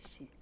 Shit.